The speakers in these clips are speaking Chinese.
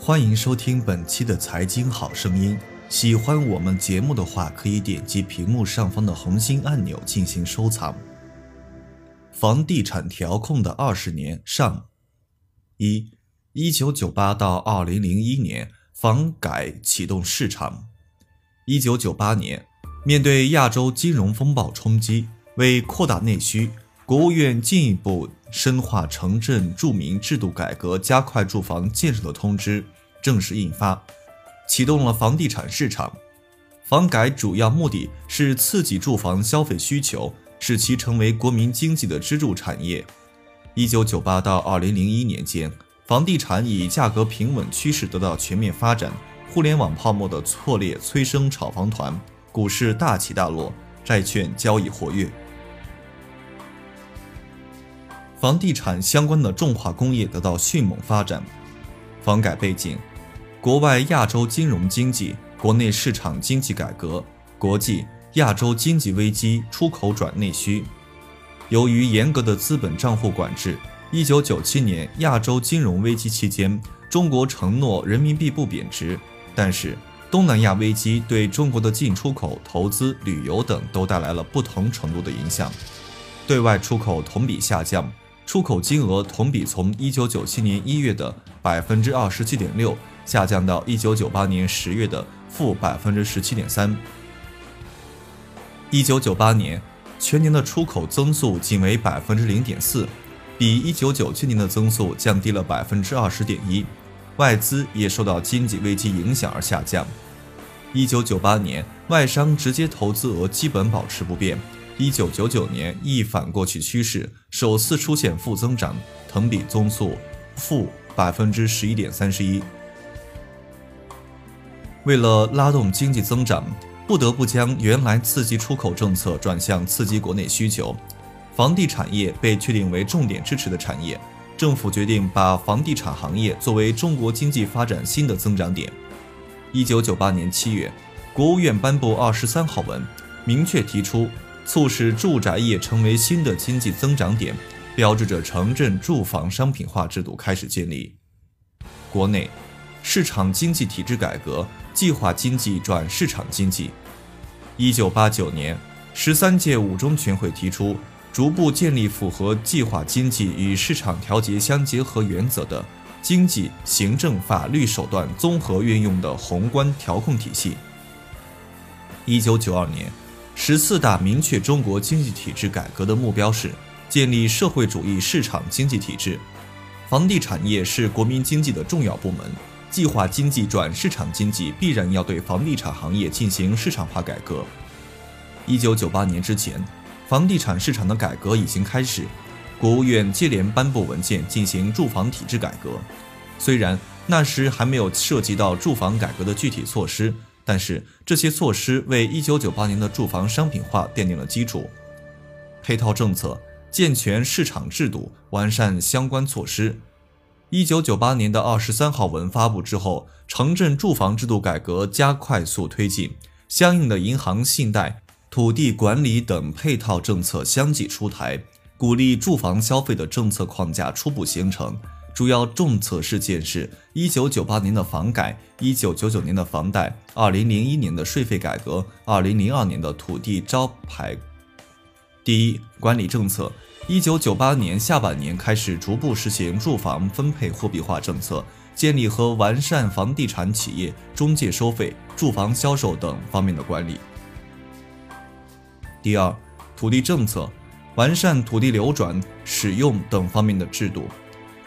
欢迎收听本期的财经好声音。喜欢我们节目的话，可以点击屏幕上方的红心按钮进行收藏。房地产调控的二十年上，一，一九九八到二零零一年，房改启动市场。一九九八年，面对亚洲金融风暴冲击，为扩大内需，国务院进一步深化城镇住民制度改革，加快住房建设的通知正式印发。启动了房地产市场，房改主要目的是刺激住房消费需求，使其成为国民经济的支柱产业。一九九八到二零零一年间，房地产以价格平稳趋势得到全面发展，互联网泡沫的错裂催生炒房团，股市大起大落，债券交易活跃，房地产相关的重化工业得到迅猛发展。房改背景。国外亚洲金融经济、国内市场经济改革、国际亚洲经济危机、出口转内需。由于严格的资本账户管制，一九九七年亚洲金融危机期间，中国承诺人民币不贬值，但是东南亚危机对中国的进出口、投资、旅游等都带来了不同程度的影响，对外出口同比下降，出口金额同比从一九九七年一月的百分之二十七点六。下降到一九九八年十月的负百分之十七点三。一九九八年全年的出口增速仅为百分之零点四，比一九九七年的增速降低了百分之二十点一。外资也受到经济危机影响而下降。一九九八年外商直接投资额基本保持不变。一九九九年一反过去趋势，首次出现负增长，同比增速负百分之十一点三十一。为了拉动经济增长，不得不将原来刺激出口政策转向刺激国内需求，房地产业被确定为重点支持的产业。政府决定把房地产行业作为中国经济发展新的增长点。一九九八年七月，国务院颁布二十三号文，明确提出促使住宅业成为新的经济增长点，标志着城镇住房商品化制度开始建立。国内市场经济体制改革。计划经济转市场经济。一九八九年，十三届五中全会提出，逐步建立符合计划经济与市场调节相结合原则的经济、行政、法律手段综合运用的宏观调控体系。一九九二年，十四大明确中国经济体制改革的目标是建立社会主义市场经济体制，房地产业是国民经济的重要部门。计划经济转市场经济，必然要对房地产行业进行市场化改革。一九九八年之前，房地产市场的改革已经开始，国务院接连颁布文件进行住房体制改革。虽然那时还没有涉及到住房改革的具体措施，但是这些措施为一九九八年的住房商品化奠定了基础。配套政策，健全市场制度，完善相关措施。一九九八年的二十三号文发布之后，城镇住房制度改革加快速推进，相应的银行信贷、土地管理等配套政策相继出台，鼓励住房消费的政策框架初步形成。主要政策事件是：一九九八年的房改，一九九九年的房贷，二零零一年的税费改革，二零零二年的土地招牌。第一，管理政策。一九九八年下半年开始逐步实行住房分配货币化政策，建立和完善房地产企业中介收费、住房销售等方面的管理。第二，土地政策，完善土地流转、使用等方面的制度，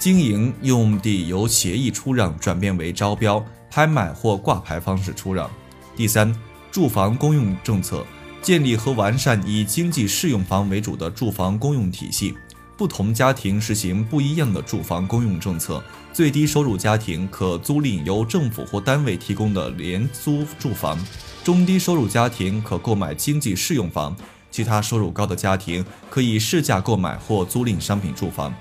经营用地由协议出让转变为招标、拍卖或挂牌方式出让。第三，住房公用政策。建立和完善以经济适用房为主的住房公用体系，不同家庭实行不一样的住房公用政策。最低收入家庭可租赁由政府或单位提供的廉租住房，中低收入家庭可购买经济适用房，其他收入高的家庭可以市价购买或租赁商品住房。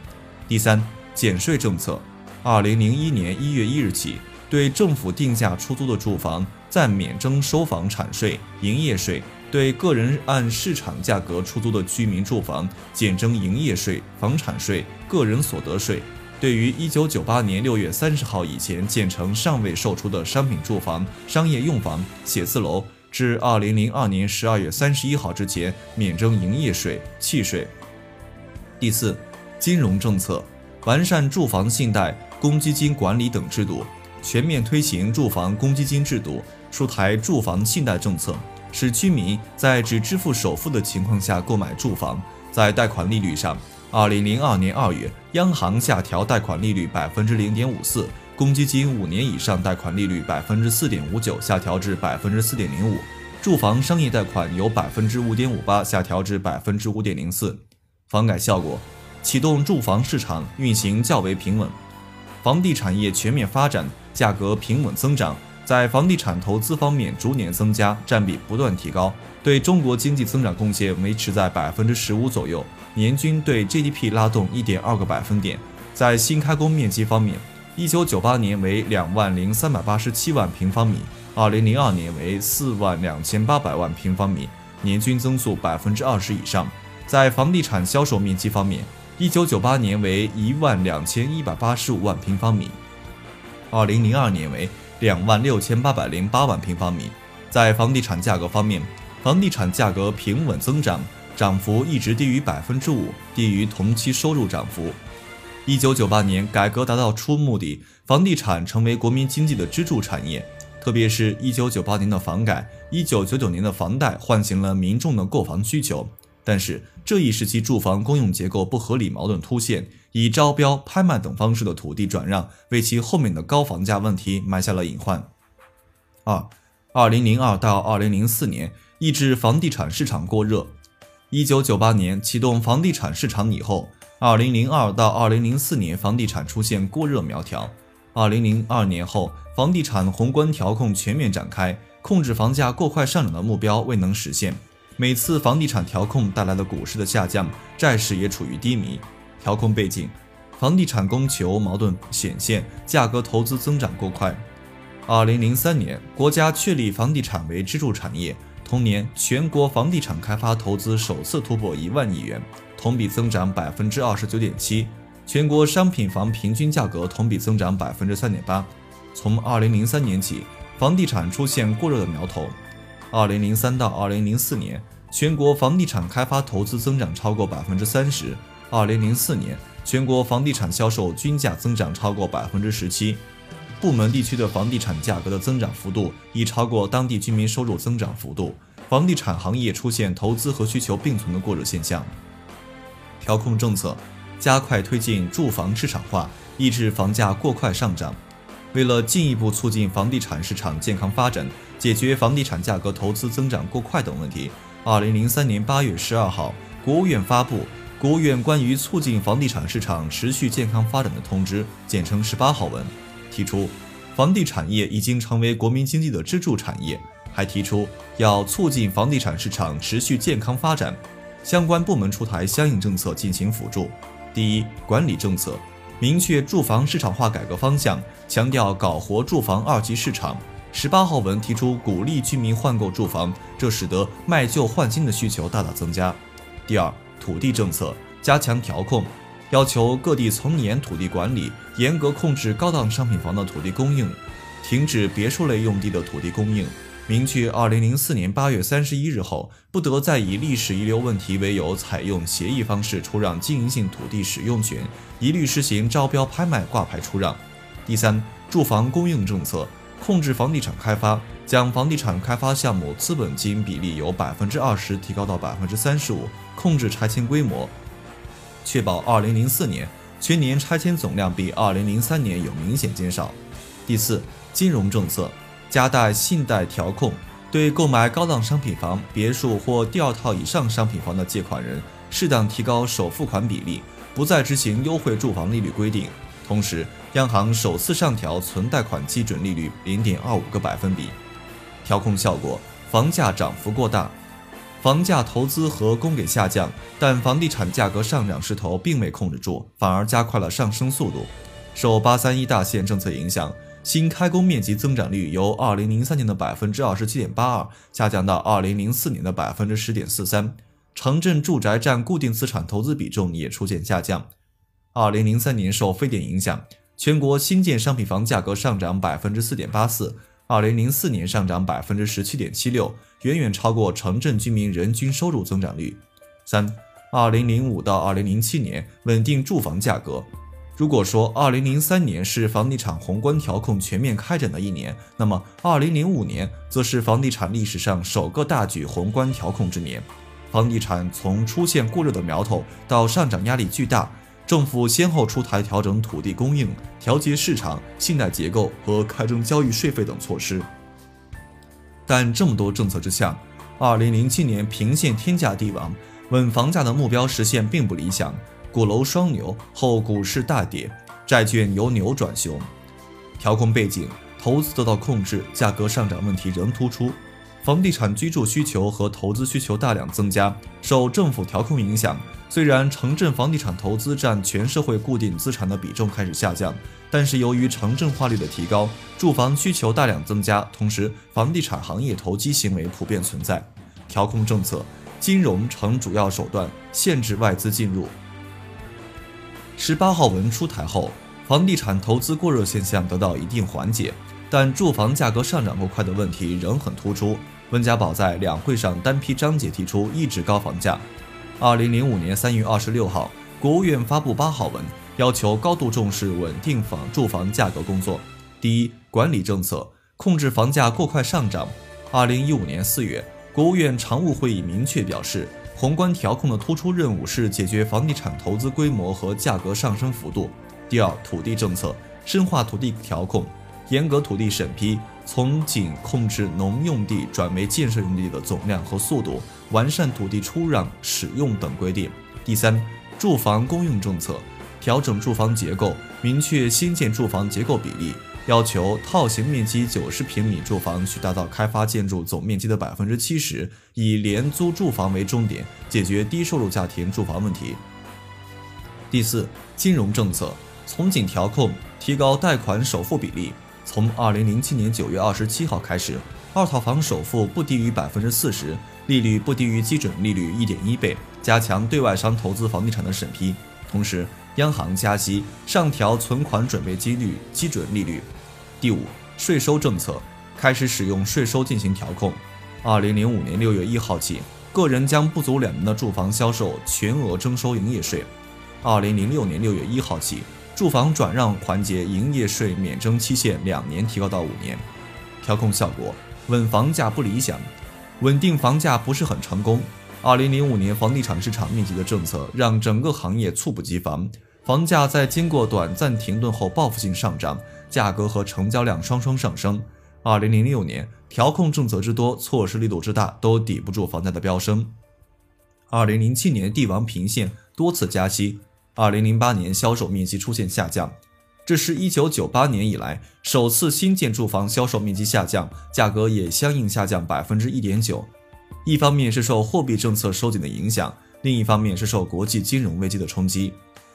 第三，减税政策，二零零一年一月一日起，对政府定价出租的住房暂免征收房产税、营业税。对个人按市场价格出租的居民住房减征营业税、房产税、个人所得税。对于1998年6月30号以前建成尚未售出的商品住房、商业用房、写字楼，至2002年12月31号之前免征营业税、契税。第四，金融政策完善住房信贷、公积金管理等制度，全面推行住房公积金制度，出台住房信贷政策，使居民在只支付首付的情况下购买住房。在贷款利率上，二零零二年二月，央行下调贷款利率百分之零点五四，公积金五年以上贷款利率百分之四点五九下调至百分之四点零五，住房商业贷款由百分之五点五八下调至百分之五点零四。房改效果，启动住房市场运行较为平稳，房地产业全面发展，价格平稳增长，在房地产投资方面逐年增加，占比不断提高，对中国经济增长贡献维持在百分之十五左右。年均对 GDP 拉动一点二个百分点。在新开工面积方面，一九九八年为两万零三百八十七万平方米，二零零二年为四万两千八百万平方米，年均增速百分之二十以上。在房地产销售面积方面，一九九八年为一万两千一百八十五万平方米，二零零二年为两万六千八百零八万平方米。在房地产价格方面，房地产价格平稳增长。涨幅一直低于百分之五，低于同期收入涨幅。一九九八年改革达到初目的，房地产成为国民经济的支柱产业。特别是一九九八年的房改、一九九九年的房贷，唤醒了民众的购房需求。但是这一时期住房供应结构不合理矛盾凸现，以招标、拍卖等方式的土地转让，为其后面的高房价问题埋下了隐患。二，二零零二到二零零四年，抑制房地产市场过热。一九九八年启动房地产市场以后，二零零二到二零零四年房地产出现过热苗条。二零零二年后，房地产宏观调控全面展开，控制房价过快上涨的目标未能实现。每次房地产调控带来了股市的下降，债市也处于低迷。调控背景，房地产供求矛盾显现，价格投资增长过快。二零零三年，国家确立房地产为支柱产业。同年，全国房地产开发投资首次突破一万亿元，同比增长百分之二十九点七。全国商品房平均价格同比增长百分之三点八。从二零零三年起，房地产出现过热的苗头。二零零三到二零零四年，全国房地产开发投资增长超过百分之三十。二零零四年，全国房地产销售均价增长超过百分之十七。部门地区的房地产价格的增长幅度已超过当地居民收入增长幅度，房地产行业出现投资和需求并存的过热现象。调控政策，加快推进住房市场化，抑制房价过快上涨。为了进一步促进房地产市场健康发展，解决房地产价格投资增长过快等问题，二零零三年八月十二号，国务院发布《国务院关于促进房地产市场持续健康发展的通知》，简称十八号文。提出，房地产业已经成为国民经济的支柱产业，还提出要促进房地产市场持续健康发展，相关部门出台相应政策进行辅助。第一，管理政策，明确住房市场化改革方向，强调搞活住房二级市场。十八号文提出鼓励居民换购住房，这使得卖旧换新的需求大大增加。第二，土地政策，加强调控。要求各地从严土地管理，严格控制高档商品房的土地供应，停止别墅类用地的土地供应。明确二零零四年八月三十一日后，不得再以历史遗留问题为由采用协议方式出让经营性土地使用权，一律实行招标拍卖挂牌出让。第三，住房供应政策，控制房地产开发，将房地产开发项目资本金比例由百分之二十提高到百分之三十五，控制拆迁规模。确保2004年全年拆迁总量比2003年有明显减少。第四，金融政策加大信贷调控，对购买高档商品房、别墅或第二套以上商品房的借款人，适当提高首付款比例，不再执行优惠住房利率规定。同时，央行首次上调存贷款基准利率0.25个百分比。调控效果，房价涨幅过大。房价投资和供给下降，但房地产价格上涨势头并未控制住，反而加快了上升速度。受“八三一”大限政策影响，新开工面积增长率由2003年的百分之二十七点八二下降到2004年的百分之十点四三，城镇住宅占固定资产投资比重也出现下降。二零零三年受非典影响，全国新建商品房价格上涨百分之四点八四，二零零四年上涨百分之十七点七六，远远超过城镇居民人均收入增长率。三，二零零五到二零零七年稳定住房价格。如果说2003年是房地产宏观调控全面开展的一年，那么2005年则是房地产历史上首个大举宏观调控之年。房地产从出现过热的苗头到上涨压力巨大，政府先后出台调整土地供应、调节市场、信贷结构和开征交易税费等措施。但这么多政策之下，2007年平现天价地王，稳房价的目标实现并不理想。鼓楼双牛后，股市大跌，债券由牛转熊。调控背景，投资得到控制，价格上涨问题仍突出。房地产居住需求和投资需求大量增加，受政府调控影响，虽然城镇房地产投资占全社会固定资产的比重开始下降，但是由于城镇化率的提高，住房需求大量增加，同时房地产行业投机行为普遍存在。调控政策，金融成主要手段，限制外资进入。十八号文出台后，房地产投资过热现象得到一定缓解，但住房价格上涨过快的问题仍很突出。温家宝在两会上单批章节提出抑制高房价。二零零五年三月二十六号，国务院发布八号文，要求高度重视稳定房住房价格工作。第一，管理政策，控制房价过快上涨。二零一五年四月，国务院常务会议明确表示。宏观调控的突出任务是解决房地产投资规模和价格上升幅度。第二，土地政策深化土地调控，严格土地审批，从紧控制农用地转为建设用地的总量和速度，完善土地出让、使用等规定。第三，住房公用政策调整住房结构，明确新建住房结构比例。要求套型面积九十平米住房需达到开发建筑总面积的百分之七十，以廉租住房为重点，解决低收入家庭住房问题。第四，金融政策从紧调控，提高贷款首付比例。从二零零七年九月二十七号开始，二套房首付不低于百分之四十，利率不低于基准利率一点一倍，加强对外商投资房地产的审批。同时，央行加息，上调存款准备金率基准利率。第五，税收政策开始使用税收进行调控。二零零五年六月一号起，个人将不足两年的住房销售全额征收营业税。二零零六年六月一号起，住房转让环节营业税免征期限两年提高到五年。调控效果，稳房价不理想，稳定房价不是很成功。二零零五年房地产市场密集的政策让整个行业猝不及防，房价在经过短暂停顿后报复性上涨，价格和成交量双双上升。二零零六年调控政策之多，措施力度之大，都抵不住房价的飙升。二零零七年地王频现，多次加息。二零零八年销售面积出现下降，这是一九九八年以来首次新建住房销售面积下降，价格也相应下降百分之一点九。一方面是受货币政策收紧的影响，另一方面是受国际金融危机的冲击。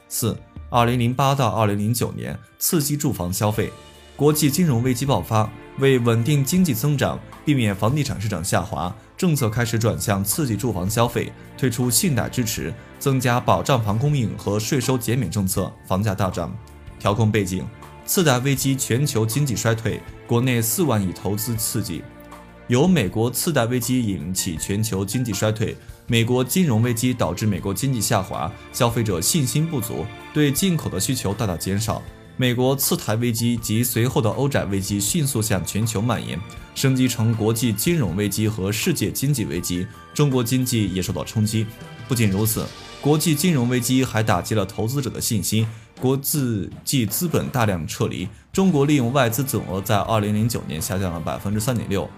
四，二零零八到二零零九年刺激住房消费，国际金融危机爆发，为稳定经济增长，避免房地产市场下滑，政策开始转向刺激住房消费，推出信贷支持，增加保障房供应和税收减免政策，房价大涨。调控背景，次贷危机，全球经济衰退，国内四万亿投资刺激。由美国次贷危机引起全球经济衰退，美国金融危机导致美国经济下滑，消费者信心不足，对进口的需求大大减少。美国次贷危机及随后的欧债危机迅速向全球蔓延，升级成国际金融危机和世界经济危机，中国经济也受到冲击。不仅如此，国际金融危机还打击了投资者的信心，国际资本大量撤离，中国利用外资总额在2009年下降了百分之三点六。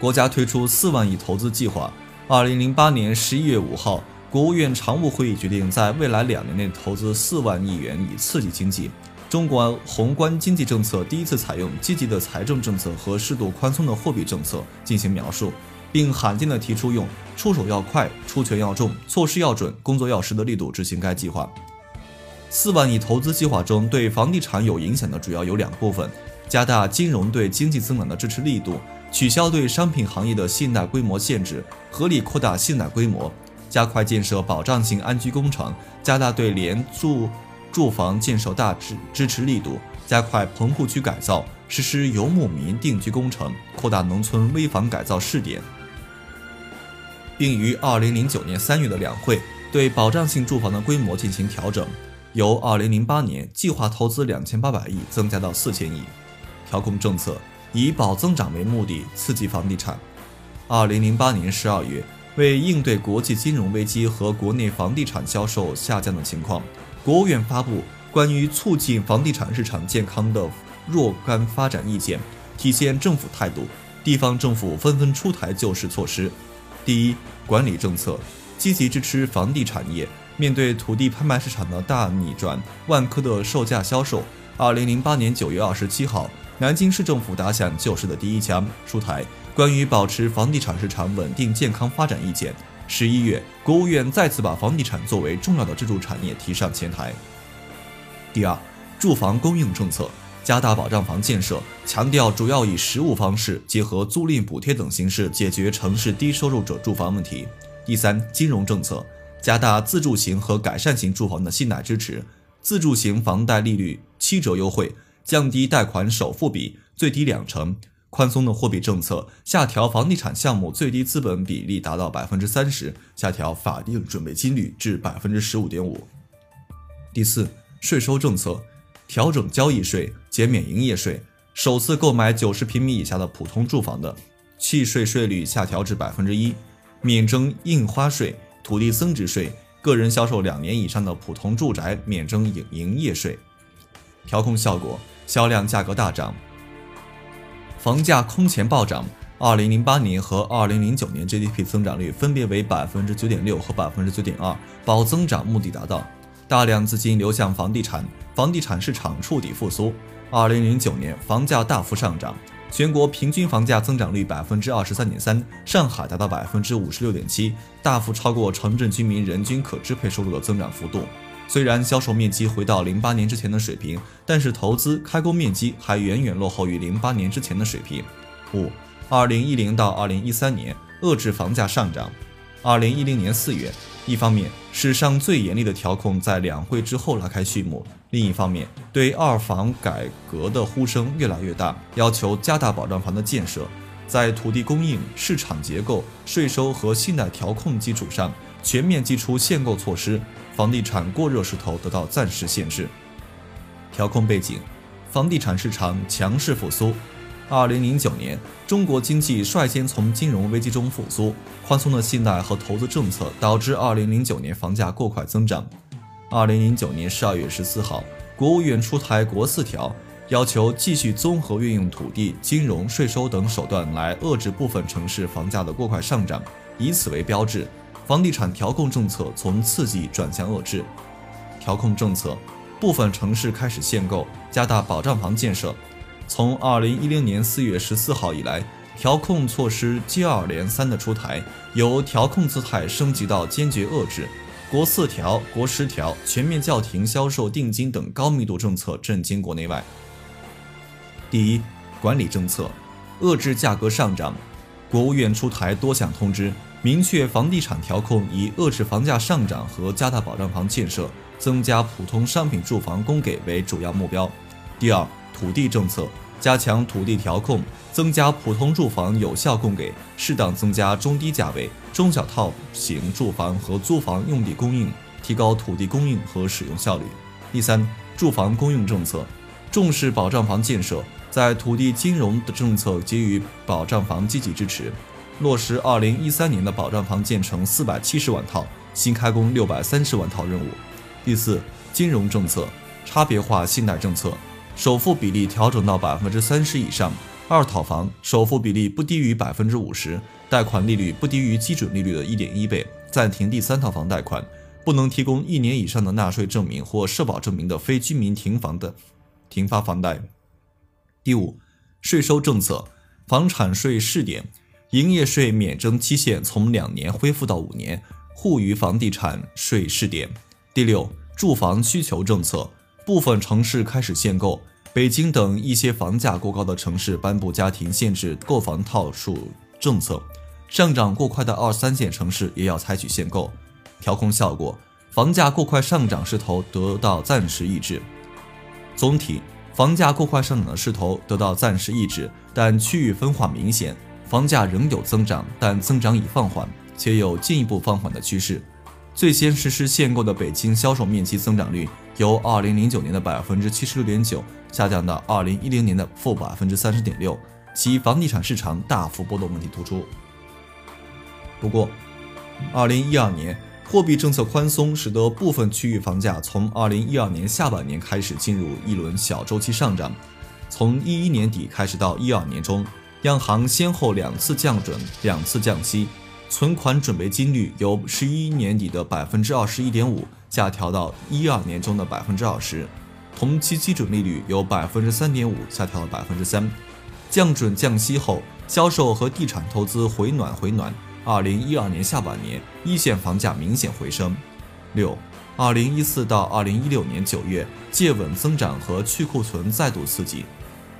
国家推出四万亿投资计划。二零零八年十一月五号，国务院常务会议决定，在未来两年内投资四万亿元，以刺激经济。中国宏观经济政策第一次采用积极的财政政策和适度宽松的货币政策进行描述，并罕见地提出用出手要快、出拳要重、措施要准、工作要实的力度执行该计划。四万亿投资计划中，对房地产有影响的主要有两部分：加大金融对经济增长的支持力度。取消对商品行业的信贷规模限制，合理扩大信贷规模，加快建设保障性安居工程，加大对廉住住房建设大支支持力度，加快棚户区改造，实施游牧民定居工程，扩大农村危房改造试点，并于二零零九年三月的两会对保障性住房的规模进行调整，由二零零八年计划投资两千八百亿增加到四千亿。调控政策以保增长为目的，刺激房地产。二零零八年十二月，为应对国际金融危机和国内房地产销售下降的情况，国务院发布关于促进房地产市场健康的若干发展意见，体现政府态度。地方政府纷纷出台救市措施。第一，管理政策积极支持房地产业。面对土地拍卖市场的大逆转，万科的售价销售，二零零八年九月二十七号，南京市政府打响救市的第一枪，出台。关于保持房地产市场稳定健康发展意见，十一月，国务院再次把房地产作为重要的支柱产业提上前台。第二，住房供应政策加大保障房建设，强调主要以实物方式结合租赁补贴等形式解决城市低收入者住房问题。第三，金融政策加大自住型和改善型住房的信贷支持，自住型房贷利率七折优惠，降低贷款首付比最低两成。宽松的货币政策，下调房地产项目最低资本比例达到百分之三十，下调法定准备金率至百分之十五点五。第四，税收政策调整交易税，减免营业税。首次购买九十平米以下的普通住房的，契税税率下调至百分之一，免征印花税、土地增值税。个人销售两年以上的普通住宅免征营营业税。调控效果，销量价格大涨。房价空前暴涨，二零零八年和二零零九年 GDP 增长率分别为百分之九点六和百分之九点二，保增长目的达到，大量资金流向房地产，房地产市场触底复苏。二零零九年房价大幅上涨，全国平均房价增长率百分之二十三点三，上海达到百分之五十六点七，大幅超过城镇居民人均可支配收入的增长幅度。虽然销售面积回到零八年之前的水平，但是投资开工面积还远远落后于零八年之前的水平。五，二零一零到二零一三年遏制房价上涨。二零一零年四月，一方面史上最严厉的调控在两会之后拉开序幕，另一方面对二房改革的呼声越来越大，要求加大保障房的建设，在土地供应、市场结构、税收和信贷调控基础上全面祭出限购措施。房地产过热势头得到暂时限制。调控背景，房地产市场强势复苏。二零零九年，中国经济率先从金融危机中复苏，宽松的信贷和投资政策导致二零零九年房价过快增长。二零零九年十二月十四号，国务院出台国四条，要求继续综合运用土地、金融、税收等手段来遏制部分城市房价的过快上涨，以此为标志。房地产调控政策从刺激转向遏制。调控政策，部分城市开始限购，加大保障房建设。从二零一零年四月十四号以来，调控措施接二连三的出台，由调控姿态升级到坚决遏制。国四条、国十条全面叫停销售定金等高密度政策，震惊国内外。第一，管理政策，遏制价格上涨。国务院出台多项通知。明确房地产调控以遏制房价上涨和加大保障房建设、增加普通商品住房供给为主要目标。第二，土地政策加强土地调控，增加普通住房有效供给，适当增加中低价位、中小套型住房和租房用地供应，提高土地供应和使用效率。第三，住房供应政策重视保障房建设，在土地金融的政策给予保障房积极支持。落实二零一三年的保障房建成四百七十万套，新开工六百三十万套任务。第四，金融政策差别化信贷政策，首付比例调整到百分之三十以上，二套房首付比例不低于百分之五十，贷款利率不低于基准利率的一点一倍，暂停第三套房贷款，不能提供一年以上的纳税证明或社保证明的非居民停房的停发房贷。第五，税收政策房产税试点。营业税免征期限从两年恢复到五年，沪渝房地产税试点。第六，住房需求政策，部分城市开始限购，北京等一些房价过高的城市颁布家庭限制购房套数政策，上涨过快的二三线城市也要采取限购。调控效果，房价过快上涨势头得到暂时抑制。总体，房价过快上涨的势头得到暂时抑制，但区域分化明显，房价仍有增长，但增长已放缓，且有进一步放缓的趋势。最先实施限购的北京销售面积增长率由2009年的百分之七十六点九下降到2010年的负百分之三十点六，其房地产市场大幅波动问题突出。不过，2012年货币政策宽松使得部分区域房价从2012年下半年开始进入一轮小周期上涨。从11年底开始到12年中，央行先后两次降准，两次降息。存款准备金率由十一年底的百分之二十一点五下调到一二年中的百分之二十，同期基准利率由百分之三点五下调到百分之三。降准降息后，销售和地产投资回暖回暖。二零一二年下半年，一线房价明显回升。六，二零一四到二零一六年九月，借稳增长和去库存再度刺激，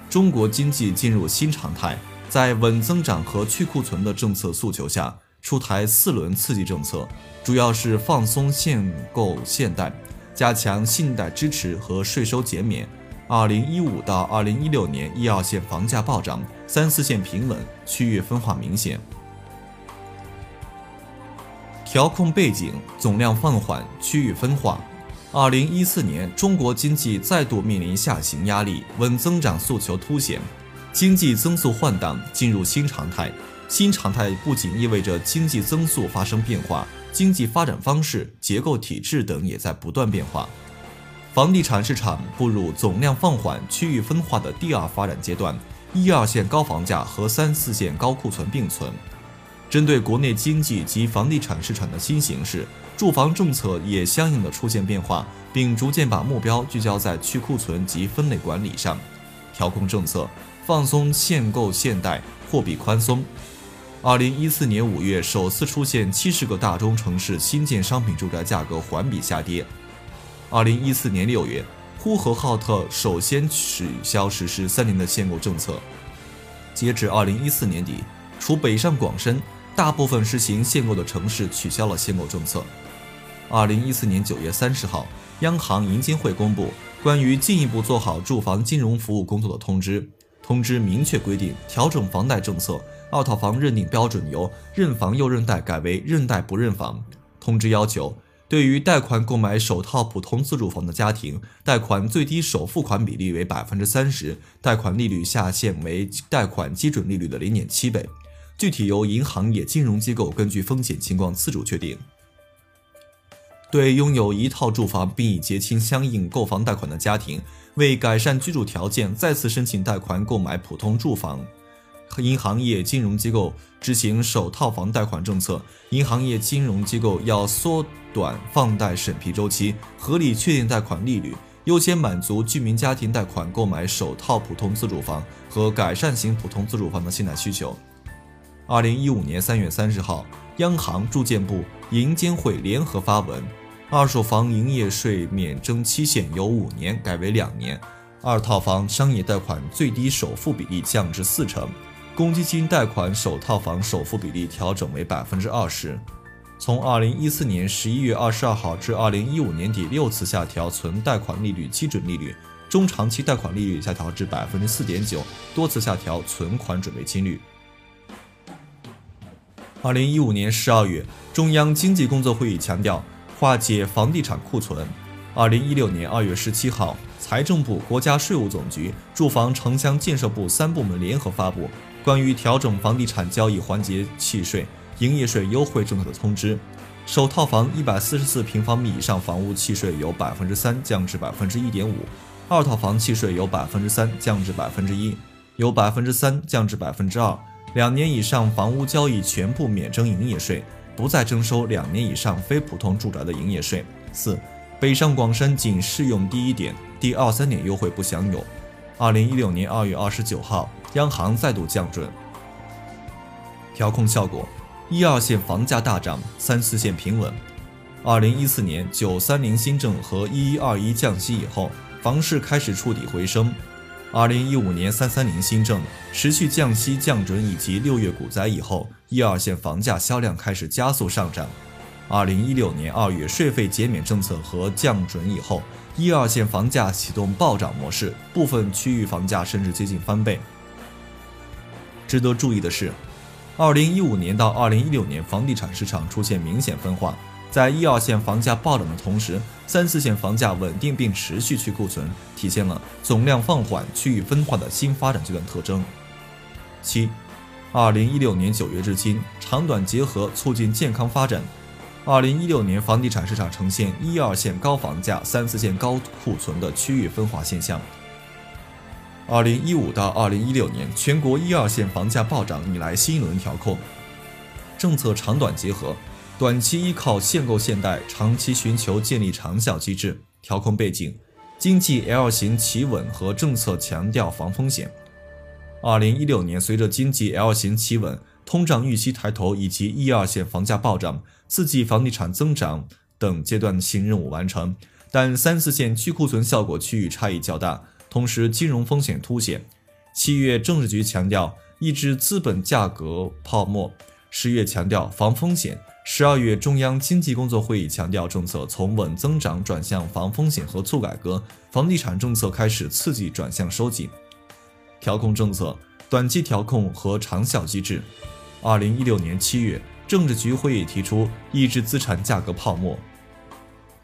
中国经济进入新常态。在稳增长和去库存的政策诉求下。出台四轮刺激政策，主要是放松限购限贷、加强信贷支持和税收减免。二零一五到二零一六年，一二线房价暴涨，三四线平稳，区域分化明显。调控背景：总量放缓，区域分化。二零一四年，中国经济再度面临下行压力，稳增长诉求凸显，经济增速换挡，进入新常态。新常态不仅意味着经济增速发生变化，经济发展方式、结构体制等也在不断变化。房地产市场步入总量放缓、区域分化的第二发展阶段，一二线高房价和三四线高库存并存。针对国内经济及房地产市场的新形势，住房政策也相应的出现变化，并逐渐把目标聚焦在去库存及分类管理上。调控政策放松限购限贷，货币宽松。二零一四年五月，首次出现七十个大中城市新建商品住宅价格环比下跌。二零一四年六月，呼和浩特首先取消实施三年的限购政策。截至二零一四年底，除北上广深，大部分实行限购的城市取消了限购政策。二零一四年九月三十号，央行银监会公布关于进一步做好住房金融服务工作的通知。通知明确规定，调整房贷政策。二套房认定标准由认房又认贷改为认贷不认房。通知要求，对于贷款购买首套普通自住房的家庭，贷款最低首付款比例为百分之三十，贷款利率下限为贷款基准利率的零点七倍，具体由银行业金融机构根据风险情况自主确定。对拥有一套住房并已结清相应购房贷款的家庭，为改善居住条件，再次申请贷款购买普通住房。银行业金融机构执行首套房贷款政策，银行业金融机构要缩短放贷审批周期，合理确定贷款利率，优先满足居民家庭贷款购买首套普通自住房和改善型普通自住房的信贷需求。二零一五年三月三十号，央行、住建部、银监会联合发文，二手房营业税免征期限由五年改为两年，二套房商业贷款最低首付比例降至四成。公积金贷款首套房首付比例调整为百分之二十。从二零一四年十一月二十二号至二零一五年底，六次下调存贷款利率基准利率，中长期贷款利率下调至百分之四点九，多次下调存款准备金率。二零一五年十二月，中央经济工作会议强调化解房地产库存。二零一六年二月十七号，财政部、国家税务总局、住房城乡建设部三部门联合发布。关于调整房地产交易环节契税、营业税优惠政策的通知，首套房一百四十四平方米以上房屋契税由百分之三降至百分之一点五，二套房契税由百分之三降至百分之一，由百分之三降至百分之二。两年以上房屋交易全部免征营业税，不再征收两年以上非普通住宅的营业税。四，北上广深仅适用第一点，第二三点优惠不享有。二零一六年二月二十九号。央行再度降准，调控效果，一二线房价大涨，三四线平稳。二零一四年九三零新政和一一二一降息以后，房市开始触底回升。二零一五年三三零新政持续降息降准以及六月股灾以后，一二线房价销量开始加速上涨。二零一六年二月税费减免政策和降准以后，一二线房价启动暴涨模式，部分区域房价甚至接近翻倍。值得注意的是，二零一五年到二零一六年房地产市场出现明显分化。在一二线房价暴涨的同时，三四线房价稳定并持续去库存，体现了总量放缓、区域分化的新发展阶段特征。七，二零一六年九月至今，长短结合促进健康发展。二零一六年房地产市场呈现一二线高房价、三四线高库存的区域分化现象。二零一五到二零一六年，全国一二线房价暴涨以来新一轮调控，政策长短结合。短期依靠限购限贷，长期寻求建立长效机制调控背景，经济 L 型企稳和政策强调防风险。二零一六年，随着经济 L 型企稳、通胀预期抬头以及一二线房价暴涨、刺激房地产增长等阶段性任务完成，但三四线去库存效果区域差异较大，同时金融风险凸显。七月，政治局强调抑制资本价格泡沫；十月强调防风险。十二月，中央经济工作会议强调，政策从稳增长转向防风险和促改革，房地产政策开始刺激转向收紧。调控政策、短期调控和长效机制。二零一六年七月，政治局会议提出抑制资产价格泡沫。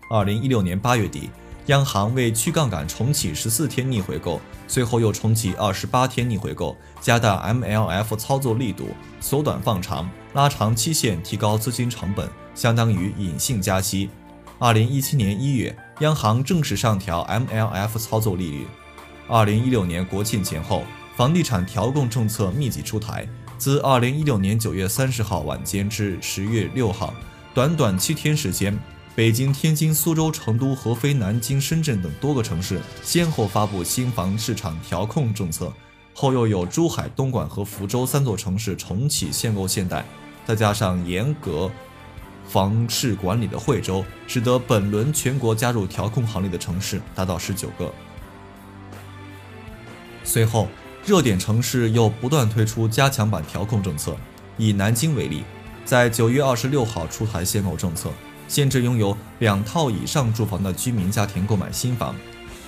二零一六年八月底。央行为去杠杆重启十四天逆回购，随后又重启二十八天逆回购，加大 MLF 操作力度，缩短放长，拉长期限，提高资金成本，相当于隐性加息。二零一七年一月，央行正式上调 MLF 操作利率。二零一六年国庆前后，房地产调控政策密集出台。自二零一六年九月三十号晚间至十月六号，短短七天时间。北京、天津、苏州、成都、合肥、南京、深圳等多个城市先后发布新房市场调控政策，后又有珠海、东莞和福州三座城市重启限购限贷，再加上严格房市管理的惠州，使得本轮全国加入调控行列的城市达到十九个。随后，热点城市又不断推出加强版调控政策，以南京为例，在九月二十六号出台限购政策。限制拥有两套以上住房的居民家庭购买新房。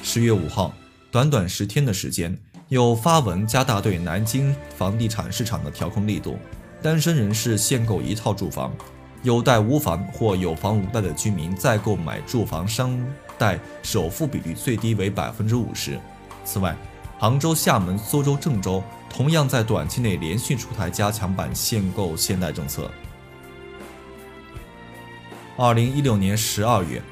十月五号，短短十天的时间，又发文加大对南京房地产市场的调控力度。单身人士限购一套住房，有贷无房或有房无贷的居民再购买住房商贷首付比率最低为百分之五十。此外，杭州、厦门、苏州、郑州同样在短期内连续出台加强版限购限贷政策。二零一六年十二月，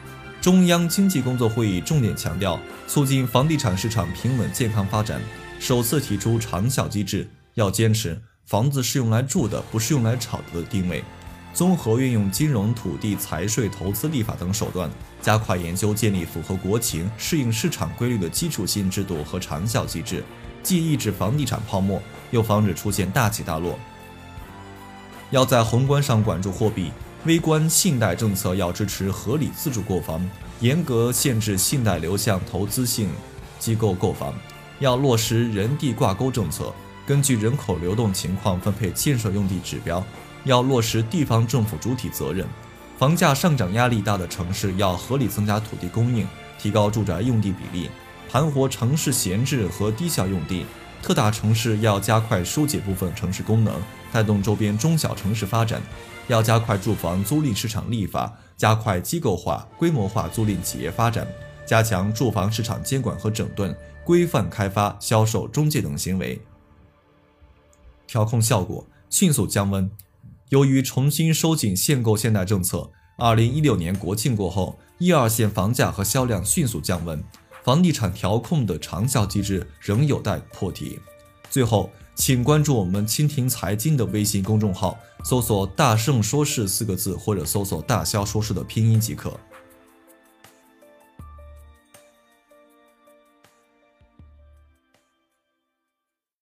中央经济工作会议重点强调促进房地产市场平稳健康发展，首次提出长效机制，要坚持房子是用来住的，不是用来炒的定位，综合运用金融、土地、财税、投资立法等手段，加快研究建立符合国情、适应市场规律的基础性制度和长效机制，既抑制房地产泡沫，又防止出现大起大落。要在宏观上管住货币。微观信贷政策要支持合理自住购房，严格限制信贷流向投资性机构购房，要落实人地挂钩政策，根据人口流动情况分配建设用地指标，要落实地方政府主体责任。房价上涨压力大的城市要合理增加土地供应，提高住宅用地比例，盘活城市闲置和低效用地。特大城市要加快疏解部分城市功能，带动周边中小城市发展。要加快住房租赁市场立法，加快机构化、规模化租赁企业发展，加强住房市场监管和整顿，规范开发、销售、中介等行为。调控效果迅速降温。由于重新收紧限购限贷政策，二零一六年国庆过后，一二线房价和销量迅速降温。房地产调控的长效机制仍有待破题。最后，请关注我们蜻蜓财经的微信公众号，搜索“大圣说事”四个字，或者搜索“大肖说事”的拼音即可。